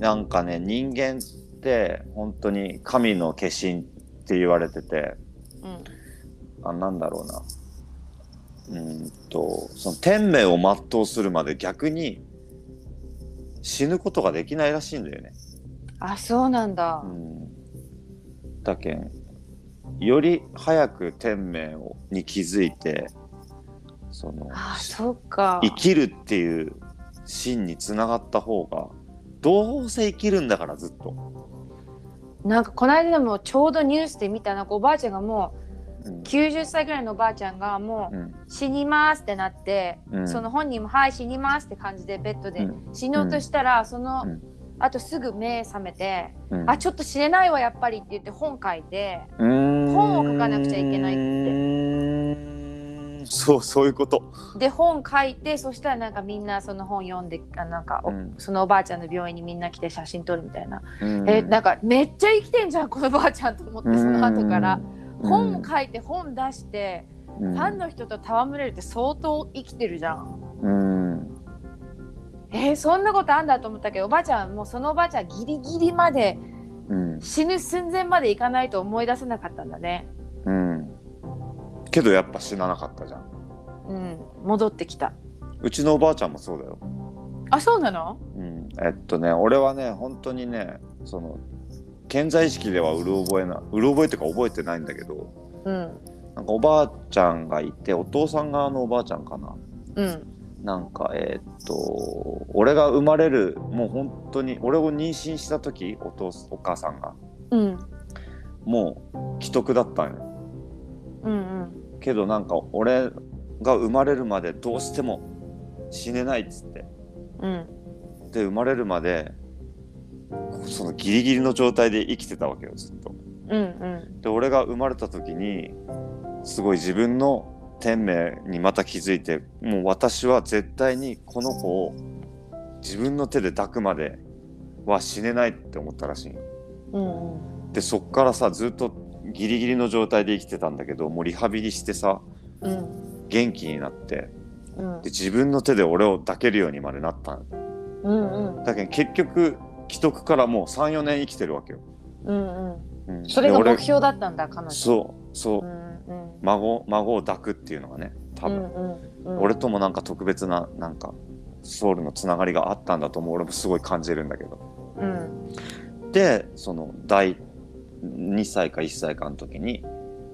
なんかね人間って本当に神の化身って言われててうん。あなんだろうな。うーんとその天命を全うするまで逆に死ぬことができないらしいんだよね。あそうなんだ。うん、だけんより早く天命をに気づいてそのあそうか。生きるっていう芯につながった方がどうせ生きるんだからずっと。なんかこの間でもちょうどニュースで見たなんかおばあちゃんがもうん。う90歳ぐらいのおばあちゃんがもう死にますってなって、うん。その本人も「はい死にます」って感じでベッドでうん。死のうとしたら、その、うん。あとすぐ目覚めて「うん。あちょっと死ねないわやっぱり」って言って本書いて本本を書かなくちゃいけないっててそうそういうこと。で本書いてそしたらなんかみんなその本読んであなんか、おうん。そのおばあちゃんの病院にみんな来て写真撮るみたいな、うん。えなんかめっちゃ生きてんじゃんこのばあちゃんと思ってその後から、うん。本を書いて本出して、うん。ファンの人と戯れるって相当生きてるじゃん。うん。えーそんなことあんだと思ったけどおばあちゃんもうそのおばあちゃんギリギリまでうん。死ぬ寸前までいかないと思い出せなかったんだね。うんけどやっぱ死ななかったじゃん。うん、戻ってきた。うちのおばあちゃんもそうだよ。あそうなの？うん、えっとね俺はね本当にねその健在意識ではうる覚えなうる覚えっていうか覚えてないんだけどうん。なんかおばあちゃんがいてお父さん側のおばあちゃんかな。うん。なんかえっと俺が生まれるもう本当に俺を妊娠した時お父お母さんが。うん。もう既得だったんよ。うんうんけどなんか俺が生まれるまでどうしても死ねないっつって。うん。で生まれるまでそのギリギリの状態で生きてたわけよずっと。うんうん。で俺が生まれた時にすごい自分の天命にまた気づいてもう私は絶対にこの子を自分の手で抱くまでは死ねないって思ったらしい。うんでそっからさずっとギリギリの状態で生きてたんだけどもうリハビリしてさうん元気になってうん。で自分の手で俺を抱けるようにまでなった。のうんうん。だけど結局既得からもう34年生きてるわけよ、うんうん、それが目標だったんだ彼女。そうそう、うんうん。孫孫を抱くっていうのがね多分、うんうんうん。俺ともなんか特別ななんかソウルのつながりがあったんだと思う。俺もすごい感じるんだけど。うん。でその第2歳か1歳かの時に、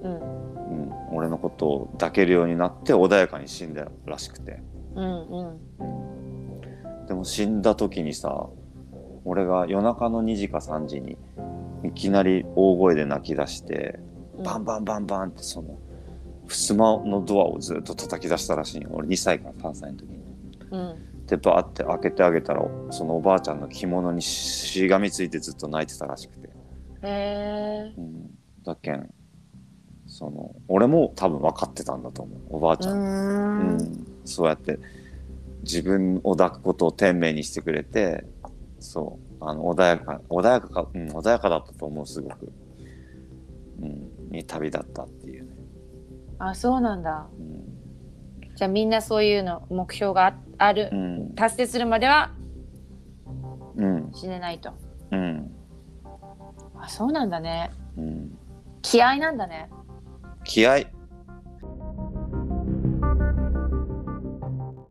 うん。うん、俺のことを抱けるようになって穏やかに死んだらしくて。うんうん。でも死んだ時にさ俺が夜中の2時か3時にいきなり大声で泣き出してバンバンバンバンってその襖のドアをずっと叩き出したらしい。よ俺2歳から3歳の時に。うん。でバーって開けてあげたらそのおばあちゃんの着物にししがみついてずっと泣いてたらしくて、へえうん、だけんその俺も多分分かってたんだと思う。おばあちうゃん、うん。ん。そうやって自分を抱くことを天命にしてくれてそう。あの穏やか穏やかか、うん、穏やかだったと思うすごく、うん、に旅立ったっていうね、あそうなんだ。うん。じゃあみんなそういうの目標がああるうん。達成するまではうん。死ねないと。うんあそうなんだね。うん、気合なんだね。気合